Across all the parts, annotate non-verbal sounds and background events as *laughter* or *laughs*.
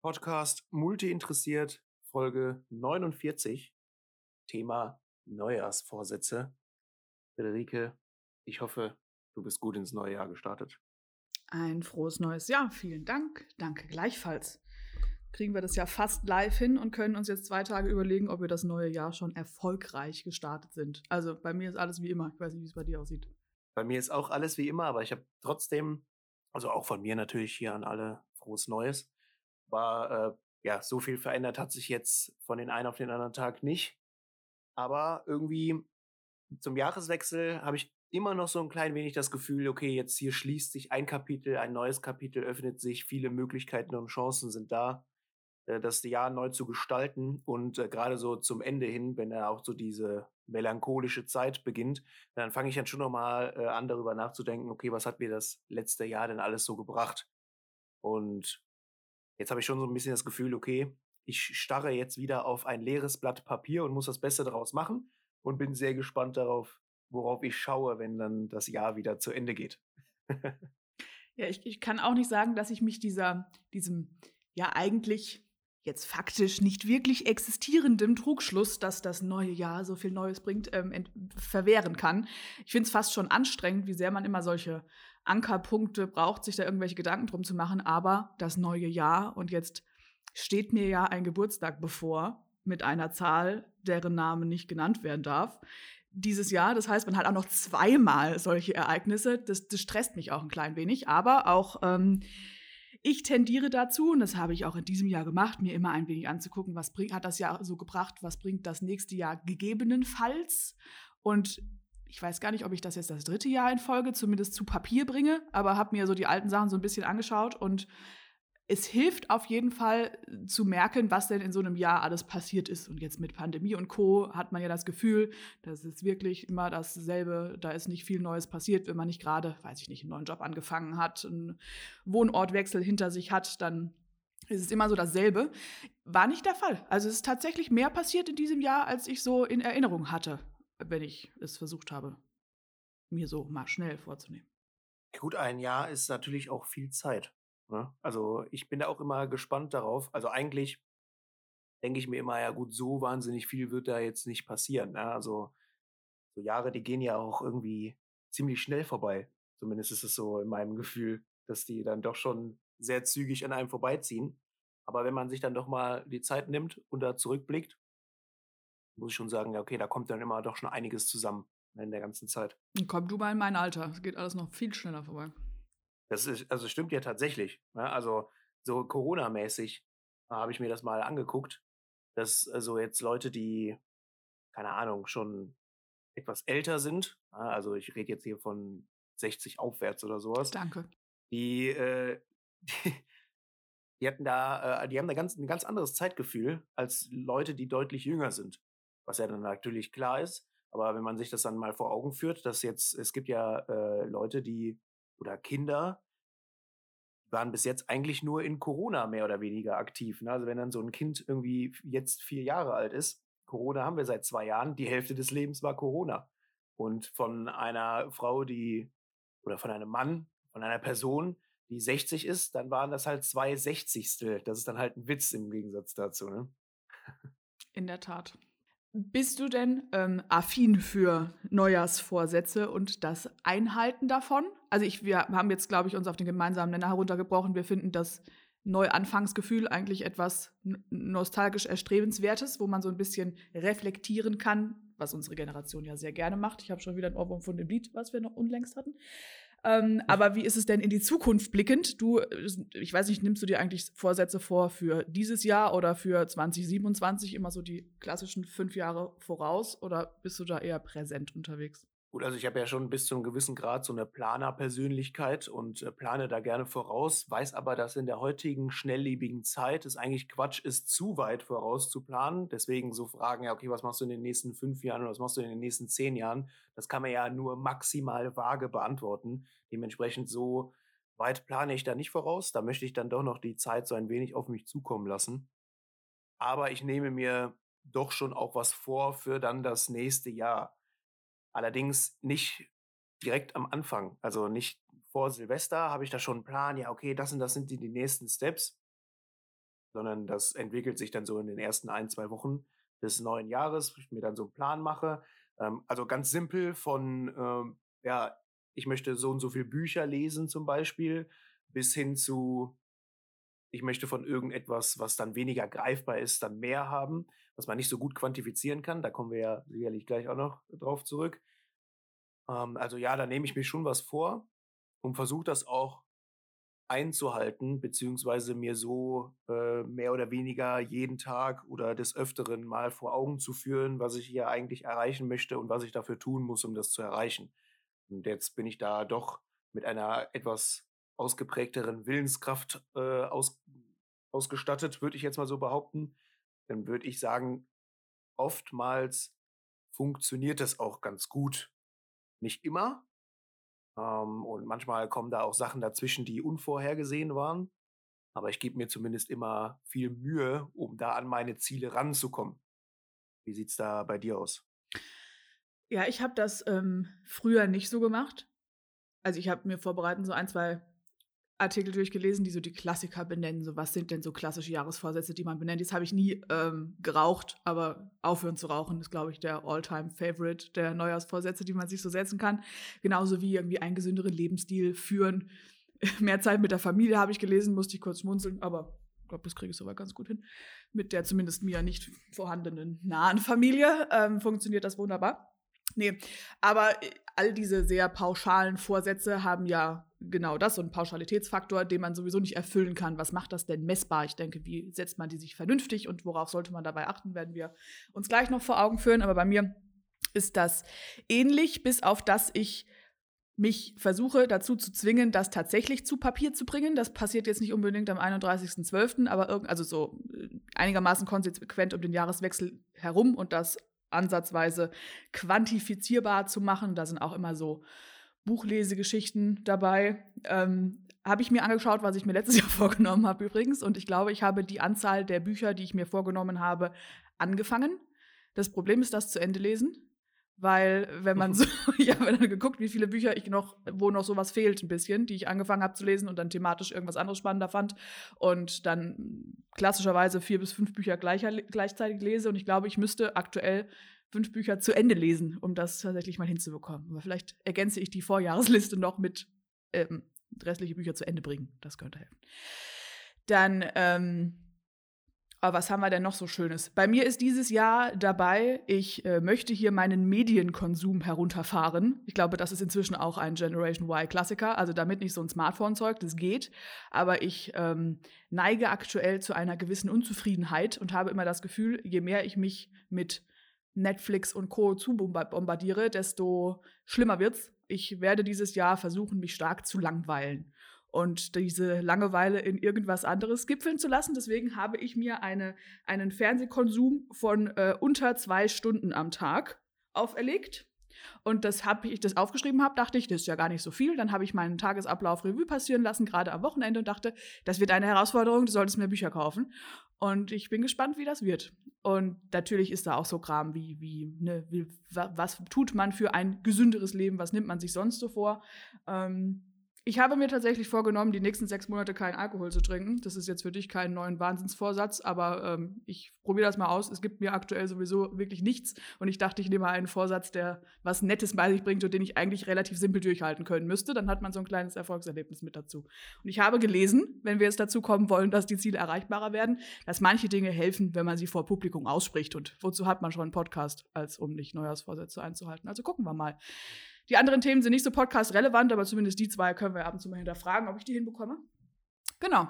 Podcast Multi interessiert, Folge 49, Thema Neujahrsvorsätze. Friederike, ich hoffe, du bist gut ins neue Jahr gestartet. Ein frohes neues Jahr. Vielen Dank. Danke gleichfalls. Kriegen wir das ja fast live hin und können uns jetzt zwei Tage überlegen, ob wir das neue Jahr schon erfolgreich gestartet sind. Also bei mir ist alles wie immer. Ich weiß nicht, wie es bei dir aussieht. Bei mir ist auch alles wie immer, aber ich habe trotzdem, also auch von mir natürlich hier an alle frohes Neues. War, äh, ja, so viel verändert hat sich jetzt von den einen auf den anderen Tag nicht. Aber irgendwie zum Jahreswechsel habe ich immer noch so ein klein wenig das Gefühl, okay, jetzt hier schließt sich ein Kapitel, ein neues Kapitel öffnet sich, viele Möglichkeiten und Chancen sind da, äh, das Jahr neu zu gestalten. Und äh, gerade so zum Ende hin, wenn er auch so diese melancholische Zeit beginnt, dann fange ich dann schon nochmal äh, an, darüber nachzudenken, okay, was hat mir das letzte Jahr denn alles so gebracht? Und jetzt habe ich schon so ein bisschen das Gefühl, okay, ich starre jetzt wieder auf ein leeres Blatt Papier und muss das Beste daraus machen und bin sehr gespannt darauf, worauf ich schaue, wenn dann das Jahr wieder zu Ende geht. *laughs* ja, ich, ich kann auch nicht sagen, dass ich mich dieser, diesem ja eigentlich jetzt faktisch nicht wirklich existierendem Trugschluss, dass das neue Jahr so viel Neues bringt, ähm, verwehren kann. Ich finde es fast schon anstrengend, wie sehr man immer solche Ankerpunkte braucht, sich da irgendwelche Gedanken drum zu machen. Aber das neue Jahr und jetzt steht mir ja ein Geburtstag bevor mit einer Zahl, deren Name nicht genannt werden darf. Dieses Jahr, das heißt, man hat auch noch zweimal solche Ereignisse. Das, das stresst mich auch ein klein wenig, aber auch ähm, ich tendiere dazu, und das habe ich auch in diesem Jahr gemacht, mir immer ein wenig anzugucken, was bringt, hat das Jahr so gebracht, was bringt das nächste Jahr gegebenenfalls. Und ich weiß gar nicht, ob ich das jetzt das dritte Jahr in Folge zumindest zu Papier bringe, aber habe mir so die alten Sachen so ein bisschen angeschaut und es hilft auf jeden Fall äh, zu merken, was denn in so einem Jahr alles passiert ist. Und jetzt mit Pandemie und Co. hat man ja das Gefühl, das ist wirklich immer dasselbe. Da ist nicht viel Neues passiert, wenn man nicht gerade, weiß ich nicht, einen neuen Job angefangen hat, einen Wohnortwechsel hinter sich hat, dann ist es immer so dasselbe. War nicht der Fall. Also es ist tatsächlich mehr passiert in diesem Jahr, als ich so in Erinnerung hatte, wenn ich es versucht habe, mir so mal schnell vorzunehmen. Gut, ein Jahr ist natürlich auch viel Zeit. Ne? Also ich bin da auch immer gespannt darauf. Also eigentlich denke ich mir immer, ja gut, so wahnsinnig viel wird da jetzt nicht passieren. Ne? Also so Jahre, die gehen ja auch irgendwie ziemlich schnell vorbei. Zumindest ist es so in meinem Gefühl, dass die dann doch schon sehr zügig an einem vorbeiziehen. Aber wenn man sich dann doch mal die Zeit nimmt und da zurückblickt, muss ich schon sagen, ja, okay, da kommt dann immer doch schon einiges zusammen in der ganzen Zeit. Komm du mal in mein Alter. Es geht alles noch viel schneller vorbei. Das ist, also stimmt ja tatsächlich. Ne? Also so Corona-mäßig äh, habe ich mir das mal angeguckt, dass also jetzt Leute, die, keine Ahnung, schon etwas älter sind, ne? also ich rede jetzt hier von 60 aufwärts oder sowas. Danke. Die, äh, *laughs* die, die hatten da, äh, die haben da ganz, ein ganz anderes Zeitgefühl als Leute, die deutlich jünger sind. Was ja dann natürlich klar ist. Aber wenn man sich das dann mal vor Augen führt, dass jetzt, es gibt ja äh, Leute, die oder Kinder waren bis jetzt eigentlich nur in Corona mehr oder weniger aktiv. Ne? Also wenn dann so ein Kind irgendwie jetzt vier Jahre alt ist, Corona haben wir seit zwei Jahren, die Hälfte des Lebens war Corona. Und von einer Frau, die, oder von einem Mann, von einer Person, die 60 ist, dann waren das halt zwei Sechzigstel. Das ist dann halt ein Witz im Gegensatz dazu. Ne? In der Tat. Bist du denn ähm, affin für Neujahrsvorsätze und das Einhalten davon? Also ich, wir haben jetzt, glaube ich, uns auf den gemeinsamen Nenner heruntergebrochen. Wir finden das Neuanfangsgefühl eigentlich etwas nostalgisch Erstrebenswertes, wo man so ein bisschen reflektieren kann, was unsere Generation ja sehr gerne macht. Ich habe schon wieder ein Ohrwurm von dem Lied, was wir noch unlängst hatten. Ähm, aber wie ist es denn in die Zukunft blickend? Du, ich weiß nicht, nimmst du dir eigentlich Vorsätze vor für dieses Jahr oder für 2027, immer so die klassischen fünf Jahre voraus, oder bist du da eher präsent unterwegs? Gut, also ich habe ja schon bis zu einem gewissen Grad so eine Planerpersönlichkeit und äh, plane da gerne voraus, weiß aber, dass in der heutigen schnelllebigen Zeit es eigentlich Quatsch ist, zu weit voraus zu planen. Deswegen so Fragen, ja, okay, was machst du in den nächsten fünf Jahren oder was machst du in den nächsten zehn Jahren? Das kann man ja nur maximal vage beantworten. Dementsprechend so weit plane ich da nicht voraus. Da möchte ich dann doch noch die Zeit so ein wenig auf mich zukommen lassen. Aber ich nehme mir doch schon auch was vor für dann das nächste Jahr Allerdings nicht direkt am Anfang, also nicht vor Silvester habe ich da schon einen Plan, ja, okay, das und das sind die, die nächsten Steps, sondern das entwickelt sich dann so in den ersten ein, zwei Wochen des neuen Jahres, wo ich mir dann so einen Plan mache. Ähm, also ganz simpel von, ähm, ja, ich möchte so und so viele Bücher lesen zum Beispiel, bis hin zu, ich möchte von irgendetwas, was dann weniger greifbar ist, dann mehr haben, was man nicht so gut quantifizieren kann. Da kommen wir ja sicherlich gleich auch noch drauf zurück. Ähm, also ja, da nehme ich mir schon was vor und versuche das auch einzuhalten, beziehungsweise mir so äh, mehr oder weniger jeden Tag oder des Öfteren mal vor Augen zu führen, was ich hier eigentlich erreichen möchte und was ich dafür tun muss, um das zu erreichen. Und jetzt bin ich da doch mit einer etwas ausgeprägteren Willenskraft äh, aus, ausgestattet, würde ich jetzt mal so behaupten. Dann würde ich sagen, oftmals funktioniert das auch ganz gut. Nicht immer, ähm, und manchmal kommen da auch Sachen dazwischen, die unvorhergesehen waren. Aber ich gebe mir zumindest immer viel Mühe, um da an meine Ziele ranzukommen. Wie sieht es da bei dir aus? Ja, ich habe das ähm, früher nicht so gemacht. Also ich habe mir vorbereitet so ein, zwei Artikel durchgelesen, die so die Klassiker benennen. So, was sind denn so klassische Jahresvorsätze, die man benennt? Jetzt habe ich nie ähm, geraucht, aber aufhören zu rauchen ist, glaube ich, der All-Time-Favorite der Neujahrsvorsätze, die man sich so setzen kann. Genauso wie irgendwie einen gesünderen Lebensstil führen. *laughs* Mehr Zeit mit der Familie habe ich gelesen, musste ich kurz schmunzeln, aber ich glaube, das kriege ich soweit ganz gut hin. Mit der zumindest mir nicht vorhandenen nahen Familie ähm, funktioniert das wunderbar. Nee, aber äh, all diese sehr pauschalen Vorsätze haben ja genau das, so einen Pauschalitätsfaktor, den man sowieso nicht erfüllen kann. Was macht das denn messbar? Ich denke, wie setzt man die sich vernünftig und worauf sollte man dabei achten, werden wir uns gleich noch vor Augen führen. Aber bei mir ist das ähnlich, bis auf das ich mich versuche dazu zu zwingen, das tatsächlich zu Papier zu bringen. Das passiert jetzt nicht unbedingt am 31.12., aber also so äh, einigermaßen konsequent um den Jahreswechsel herum und das ansatzweise quantifizierbar zu machen. Da sind auch immer so Buchlesegeschichten dabei. Ähm, habe ich mir angeschaut, was ich mir letztes *laughs* Jahr vorgenommen habe übrigens. Und ich glaube, ich habe die Anzahl der Bücher, die ich mir vorgenommen habe, angefangen. Das Problem ist das zu Ende lesen. Weil, wenn man *laughs* so, ich habe dann geguckt, wie viele Bücher ich noch, wo noch sowas fehlt, ein bisschen, die ich angefangen habe zu lesen und dann thematisch irgendwas anderes spannender fand und dann klassischerweise vier bis fünf Bücher gleich, gleichzeitig lese. Und ich glaube, ich müsste aktuell fünf Bücher zu Ende lesen, um das tatsächlich mal hinzubekommen. Aber vielleicht ergänze ich die Vorjahresliste noch mit ähm, restliche Bücher zu Ende bringen. Das könnte helfen. Dann, ähm, aber was haben wir denn noch so Schönes? Bei mir ist dieses Jahr dabei, ich äh, möchte hier meinen Medienkonsum herunterfahren. Ich glaube, das ist inzwischen auch ein Generation Y-Klassiker. Also damit nicht so ein Smartphone-Zeug, das geht. Aber ich ähm, neige aktuell zu einer gewissen Unzufriedenheit und habe immer das Gefühl, je mehr ich mich mit Netflix und Co. zu bombardiere, desto schlimmer wird's. Ich werde dieses Jahr versuchen, mich stark zu langweilen und diese Langeweile in irgendwas anderes gipfeln zu lassen. Deswegen habe ich mir eine, einen Fernsehkonsum von äh, unter zwei Stunden am Tag auferlegt. Und das habe ich das aufgeschrieben habe, dachte ich, das ist ja gar nicht so viel. Dann habe ich meinen Tagesablauf Revue passieren lassen, gerade am Wochenende und dachte, das wird eine Herausforderung, du solltest mir Bücher kaufen. Und ich bin gespannt, wie das wird. Und natürlich ist da auch so Kram wie, wie, ne, wie was tut man für ein gesünderes Leben, was nimmt man sich sonst so vor. Ähm, ich habe mir tatsächlich vorgenommen, die nächsten sechs Monate keinen Alkohol zu trinken. Das ist jetzt für dich kein neuen Wahnsinnsvorsatz, aber ähm, ich probiere das mal aus. Es gibt mir aktuell sowieso wirklich nichts und ich dachte, ich nehme einen Vorsatz, der was Nettes bei sich bringt und den ich eigentlich relativ simpel durchhalten können müsste. Dann hat man so ein kleines Erfolgserlebnis mit dazu. Und ich habe gelesen, wenn wir jetzt dazu kommen wollen, dass die Ziele erreichbarer werden, dass manche Dinge helfen, wenn man sie vor Publikum ausspricht. Und wozu hat man schon einen Podcast, als um nicht Neujahrsvorsätze einzuhalten? Also gucken wir mal. Die anderen Themen sind nicht so podcast-relevant, aber zumindest die zwei können wir ab und zu mal hinterfragen, ob ich die hinbekomme. Genau.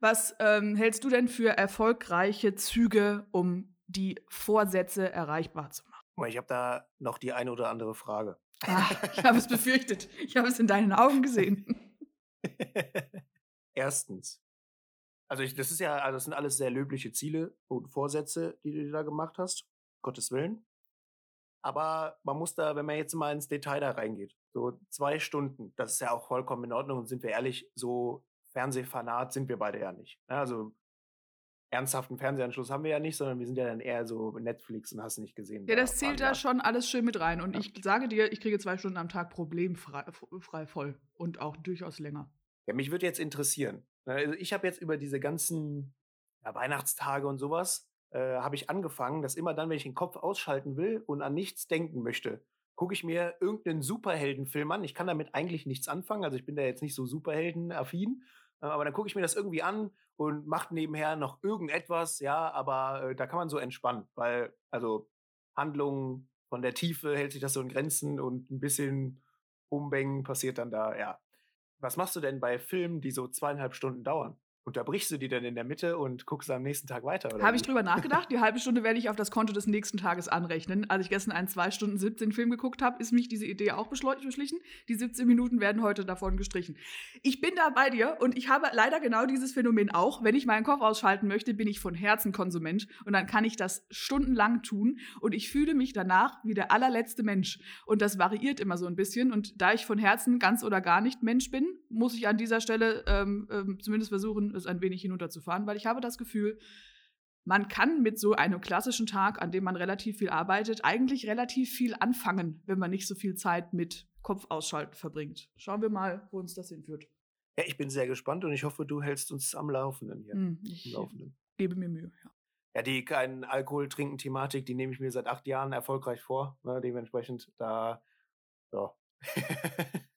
Was ähm, hältst du denn für erfolgreiche Züge, um die Vorsätze erreichbar zu machen? Ich habe da noch die eine oder andere Frage. Ah, ich habe es befürchtet. Ich habe es in deinen Augen gesehen. *laughs* Erstens. Also ich, das ist ja, also das sind alles sehr löbliche Ziele und Vorsätze, die du dir da gemacht hast. Gottes Willen. Aber man muss da, wenn man jetzt mal ins Detail da reingeht, so zwei Stunden, das ist ja auch vollkommen in Ordnung und sind wir ehrlich, so Fernsehfanat sind wir beide ja nicht. Ne? Also ernsthaften Fernsehanschluss haben wir ja nicht, sondern wir sind ja dann eher so Netflix und hast nicht gesehen. Ja, das zählt da schon alles schön mit rein. Und ja. ich sage dir, ich kriege zwei Stunden am Tag problemfrei frei voll und auch durchaus länger. Ja, mich würde jetzt interessieren. Ne? Also ich habe jetzt über diese ganzen ja, Weihnachtstage und sowas, äh, habe ich angefangen, dass immer dann, wenn ich den Kopf ausschalten will und an nichts denken möchte, gucke ich mir irgendeinen Superheldenfilm an. Ich kann damit eigentlich nichts anfangen, also ich bin da jetzt nicht so Superheldenaffin, äh, aber dann gucke ich mir das irgendwie an und mache nebenher noch irgendetwas, ja, aber äh, da kann man so entspannen, weil, also Handlungen von der Tiefe hält sich das so in Grenzen und ein bisschen Umbengen passiert dann da, ja. Was machst du denn bei Filmen, die so zweieinhalb Stunden dauern? Unterbrichst du die dann in der Mitte und guckst am nächsten Tag weiter? Habe ich drüber nachgedacht. *laughs* Die halbe Stunde werde ich auf das Konto des nächsten Tages anrechnen. Als ich gestern einen 2 Stunden 17 Film geguckt habe, ist mich diese Idee auch beschlichen. Die 17 Minuten werden heute davon gestrichen. Ich bin da bei dir und ich habe leider genau dieses Phänomen auch. Wenn ich meinen Kopf ausschalten möchte, bin ich von Herzen Konsument und dann kann ich das stundenlang tun und ich fühle mich danach wie der allerletzte Mensch. Und das variiert immer so ein bisschen. Und da ich von Herzen ganz oder gar nicht Mensch bin, muss ich an dieser Stelle ähm, ähm, zumindest versuchen, es ein wenig hinunterzufahren, weil ich habe das Gefühl, man kann mit so einem klassischen Tag, an dem man relativ viel arbeitet, eigentlich relativ viel anfangen, wenn man nicht so viel Zeit mit Kopfausschalten verbringt. Schauen wir mal, wo uns das hinführt. Ja, ich bin sehr gespannt und ich hoffe, du hältst uns am Laufenden hier. Hm, ich Laufenden. gebe mir Mühe, ja. Ja, die kein Alkohol trinken Thematik, die nehme ich mir seit acht Jahren erfolgreich vor. Ne, dementsprechend da, ja. *laughs*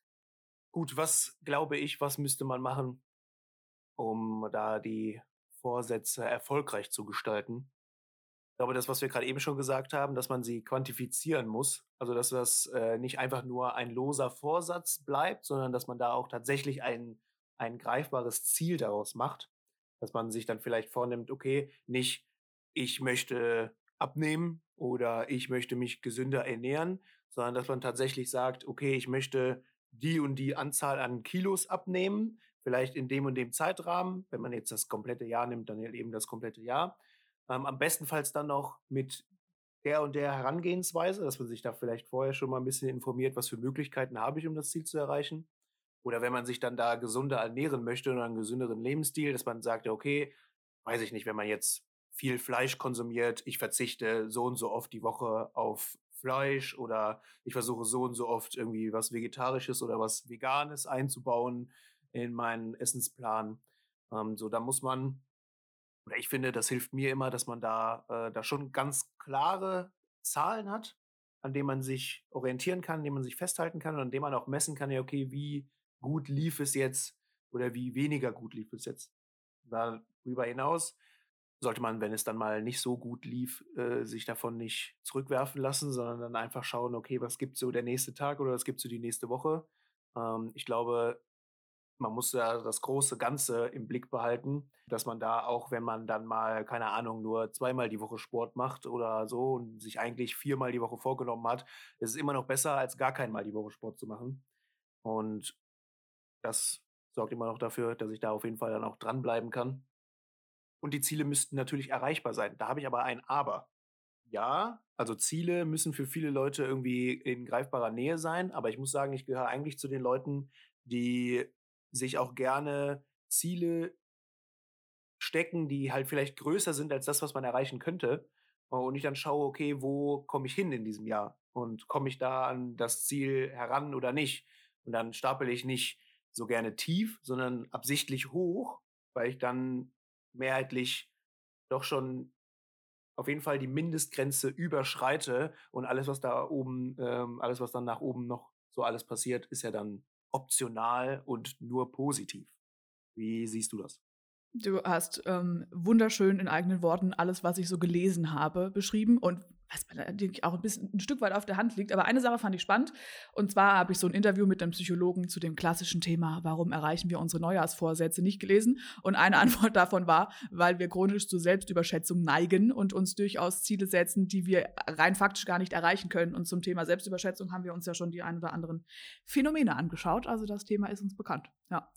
Gut, was glaube ich, was müsste man machen, um da die Vorsätze erfolgreich zu gestalten. Ich glaube, das, was wir gerade eben schon gesagt haben, dass man sie quantifizieren muss, also dass das äh, nicht einfach nur ein loser Vorsatz bleibt, sondern dass man da auch tatsächlich ein, ein greifbares Ziel daraus macht, dass man sich dann vielleicht vornimmt, okay, nicht ich möchte abnehmen oder ich möchte mich gesünder ernähren, sondern dass man tatsächlich sagt, okay, ich möchte die und die Anzahl an Kilos abnehmen, vielleicht in dem und dem Zeitrahmen. Wenn man jetzt das komplette Jahr nimmt, dann eben das komplette Jahr. Ähm, am bestenfalls dann noch mit der und der Herangehensweise, dass man sich da vielleicht vorher schon mal ein bisschen informiert, was für Möglichkeiten habe ich, um das Ziel zu erreichen. Oder wenn man sich dann da gesunder ernähren möchte oder einen gesünderen Lebensstil, dass man sagt, okay, weiß ich nicht, wenn man jetzt viel Fleisch konsumiert, ich verzichte so und so oft die Woche auf Fleisch oder ich versuche so und so oft irgendwie was Vegetarisches oder was Veganes einzubauen in meinen Essensplan. Ähm, so, da muss man, oder ich finde, das hilft mir immer, dass man da, äh, da schon ganz klare Zahlen hat, an denen man sich orientieren kann, an denen man sich festhalten kann und an denen man auch messen kann, ja, okay, wie gut lief es jetzt oder wie weniger gut lief es jetzt. Darüber hinaus sollte man, wenn es dann mal nicht so gut lief, äh, sich davon nicht zurückwerfen lassen, sondern dann einfach schauen, okay, was gibt so der nächste Tag oder was gibt so die nächste Woche. Ähm, ich glaube, man muss ja das große Ganze im Blick behalten, dass man da auch, wenn man dann mal, keine Ahnung, nur zweimal die Woche Sport macht oder so und sich eigentlich viermal die Woche vorgenommen hat, ist es immer noch besser, als gar keinmal die Woche Sport zu machen. Und das sorgt immer noch dafür, dass ich da auf jeden Fall dann auch dranbleiben kann. Und die Ziele müssten natürlich erreichbar sein. Da habe ich aber ein Aber. Ja, also Ziele müssen für viele Leute irgendwie in greifbarer Nähe sein, aber ich muss sagen, ich gehöre eigentlich zu den Leuten, die sich auch gerne Ziele stecken, die halt vielleicht größer sind als das, was man erreichen könnte. Und ich dann schaue, okay, wo komme ich hin in diesem Jahr? Und komme ich da an das Ziel heran oder nicht? Und dann stapel ich nicht so gerne tief, sondern absichtlich hoch, weil ich dann mehrheitlich doch schon auf jeden Fall die Mindestgrenze überschreite und alles, was da oben, ähm, alles, was dann nach oben noch so alles passiert, ist ja dann optional und nur positiv. Wie siehst du das? Du hast ähm, wunderschön in eigenen Worten alles, was ich so gelesen habe, beschrieben und was natürlich auch ein bisschen ein Stück weit auf der Hand liegt. Aber eine Sache fand ich spannend. Und zwar habe ich so ein Interview mit einem Psychologen zu dem klassischen Thema, warum erreichen wir unsere Neujahrsvorsätze nicht gelesen. Und eine *laughs* Antwort davon war, weil wir chronisch zur Selbstüberschätzung neigen und uns durchaus Ziele setzen, die wir rein faktisch gar nicht erreichen können. Und zum Thema Selbstüberschätzung haben wir uns ja schon die ein oder anderen Phänomene angeschaut. Also das Thema ist uns bekannt. Ja.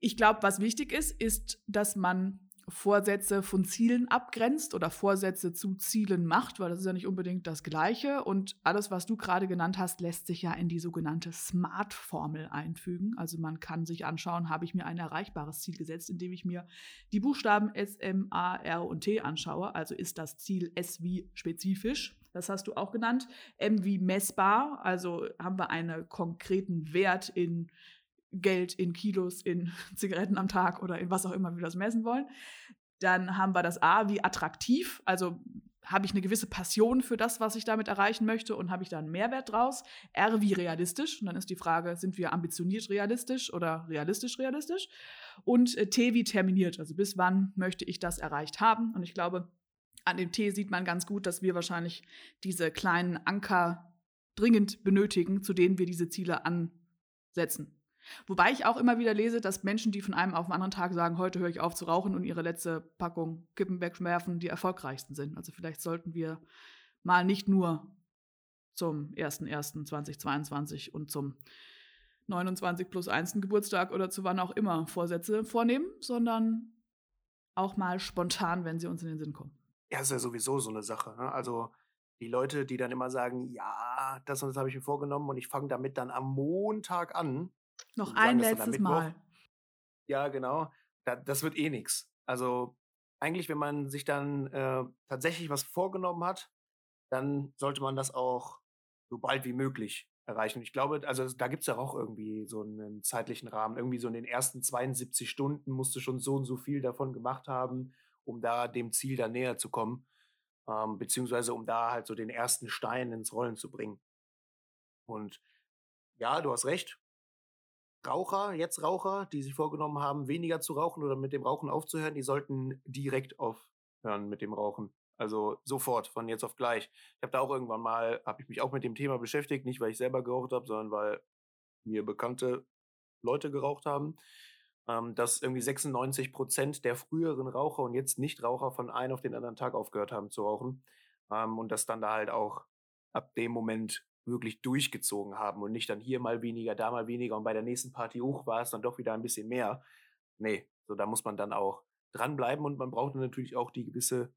Ich glaube, was wichtig ist, ist, dass man Vorsätze von Zielen abgrenzt oder Vorsätze zu Zielen macht, weil das ist ja nicht unbedingt das Gleiche. Und alles, was du gerade genannt hast, lässt sich ja in die sogenannte SMART-Formel einfügen. Also man kann sich anschauen, habe ich mir ein erreichbares Ziel gesetzt, indem ich mir die Buchstaben S, M, A, R und T anschaue. Also ist das Ziel S wie spezifisch. Das hast du auch genannt. M wie messbar. Also haben wir einen konkreten Wert in Geld in Kilos, in *laughs* Zigaretten am Tag oder in was auch immer wir das messen wollen. Dann haben wir das A, wie attraktiv. Also habe ich eine gewisse Passion für das, was ich damit erreichen möchte und habe ich da einen Mehrwert draus? R wie realistisch. Und dann ist die Frage, sind wir ambitioniert realistisch oder realistisch realistisch? Und äh, T wie terminiert. Also bis wann möchte ich das erreicht haben? Und ich glaube, an dem T sieht man ganz gut, dass wir wahrscheinlich diese kleinen Anker dringend benötigen, zu denen wir diese Ziele ansetzen. Wobei ich auch immer wieder lese, dass Menschen, die von einem auf den anderen Tag sagen, heute höre ich auf zu rauchen und ihre letzte Packung Kippen wegwerfen, die erfolgreichsten sind. Also vielleicht sollten wir mal nicht nur zum 01.01.2022 und zum 29 plus 1. Geburtstag oder zu wann auch immer Vorsätze vornehmen, sondern auch mal spontan, wenn sie uns in den Sinn kommen. Ja, ist ja sowieso so eine Sache. Ne? Also die Leute, die dann immer sagen, ja, das und das habe ich mir vorgenommen und ich fange damit dann am Montag an, noch ein letztes Mal. Ja, genau. Da, das wird eh nichts. Also eigentlich, wenn man sich dann äh, tatsächlich was vorgenommen hat, dann sollte man das auch so bald wie möglich erreichen. Ich glaube, also da gibt es ja auch irgendwie so einen zeitlichen Rahmen. Irgendwie so in den ersten 72 Stunden musst du schon so und so viel davon gemacht haben, um da dem Ziel dann näher zu kommen. Ähm, beziehungsweise um da halt so den ersten Stein ins Rollen zu bringen. Und ja, du hast recht. Raucher, jetzt Raucher, die sich vorgenommen haben, weniger zu rauchen oder mit dem Rauchen aufzuhören, die sollten direkt aufhören mit dem Rauchen. Also sofort, von jetzt auf gleich. Ich habe da auch irgendwann mal, habe ich mich auch mit dem Thema beschäftigt, nicht weil ich selber geraucht habe, sondern weil mir bekannte Leute geraucht haben, ähm, dass irgendwie 96 Prozent der früheren Raucher und jetzt Nichtraucher von einem auf den anderen Tag aufgehört haben zu rauchen. Ähm, und dass dann da halt auch ab dem Moment wirklich durchgezogen haben und nicht dann hier mal weniger, da mal weniger und bei der nächsten Party hoch war es dann doch wieder ein bisschen mehr. Nee, so da muss man dann auch dranbleiben und man braucht natürlich auch die gewisse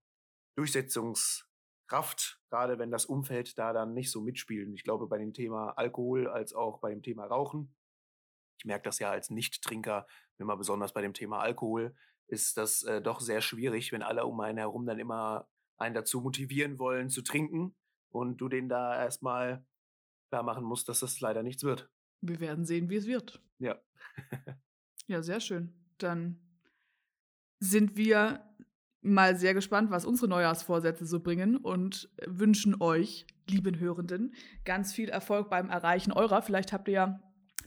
Durchsetzungskraft, gerade wenn das Umfeld da dann nicht so mitspielt. Ich glaube, bei dem Thema Alkohol als auch bei dem Thema Rauchen, ich merke das ja als Nicht-Trinker, immer besonders bei dem Thema Alkohol, ist das äh, doch sehr schwierig, wenn alle um einen herum dann immer einen dazu motivieren wollen zu trinken und du den da erstmal klar machen muss, dass das leider nichts wird. Wir werden sehen, wie es wird. Ja. *laughs* ja, sehr schön. Dann sind wir mal sehr gespannt, was unsere Neujahrsvorsätze so bringen und wünschen euch, lieben Hörenden, ganz viel Erfolg beim Erreichen eurer. Vielleicht habt ihr ja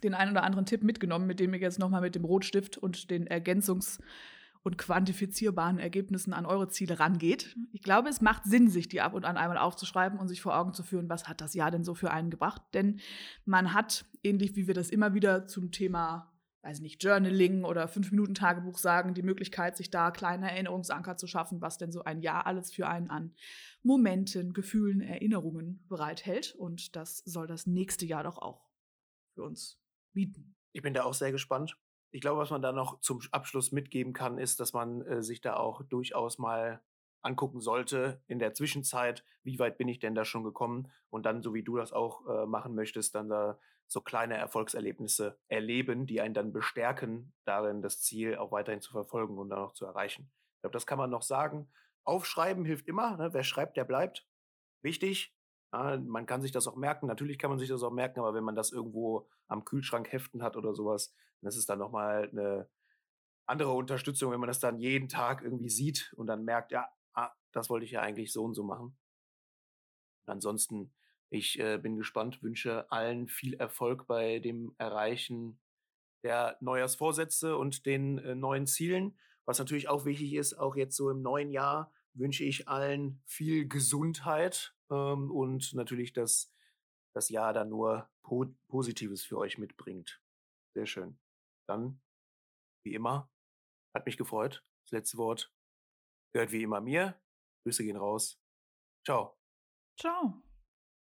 den einen oder anderen Tipp mitgenommen, mit dem ihr jetzt nochmal mit dem Rotstift und den Ergänzungs- und quantifizierbaren Ergebnissen an eure Ziele rangeht. Ich glaube, es macht Sinn, sich die ab und an einmal aufzuschreiben und sich vor Augen zu führen, was hat das Jahr denn so für einen gebracht. Denn man hat, ähnlich wie wir das immer wieder zum Thema, weiß nicht, Journaling oder Fünf-Minuten-Tagebuch sagen, die Möglichkeit, sich da kleine Erinnerungsanker zu schaffen, was denn so ein Jahr alles für einen an Momenten, Gefühlen, Erinnerungen bereithält. Und das soll das nächste Jahr doch auch für uns bieten. Ich bin da auch sehr gespannt ich glaube, was man da noch zum Abschluss mitgeben kann, ist, dass man äh, sich da auch durchaus mal angucken sollte in der Zwischenzeit, wie weit bin ich denn da schon gekommen und dann, so wie du das auch äh, machen möchtest, dann da so kleine Erfolgserlebnisse erleben, die einen dann bestärken, darin das Ziel auch weiterhin zu verfolgen und dann auch zu erreichen. Ich glaube, das kann man noch sagen. Aufschreiben hilft immer. Ne? Wer schreibt, der bleibt. Wichtig. Ja, man kann sich das auch merken. Natürlich kann man sich das auch merken, aber wenn man das irgendwo am Kühlschrank heften hat oder sowas, das ist dann nochmal eine andere Unterstützung, wenn man das dann jeden Tag irgendwie sieht und dann merkt, ja, ah, das wollte ich ja eigentlich so und so machen. Und ansonsten, ich äh, bin gespannt, wünsche allen viel Erfolg bei dem Erreichen der Neujahrsvorsätze und den äh, neuen Zielen. Was natürlich auch wichtig ist, auch jetzt so im neuen Jahr wünsche ich allen viel Gesundheit ähm, und natürlich, dass das Jahr dann nur po Positives für euch mitbringt. Sehr schön. Dann, wie immer, hat mich gefreut. Das letzte Wort gehört wie immer mir. Grüße gehen raus. Ciao. Ciao.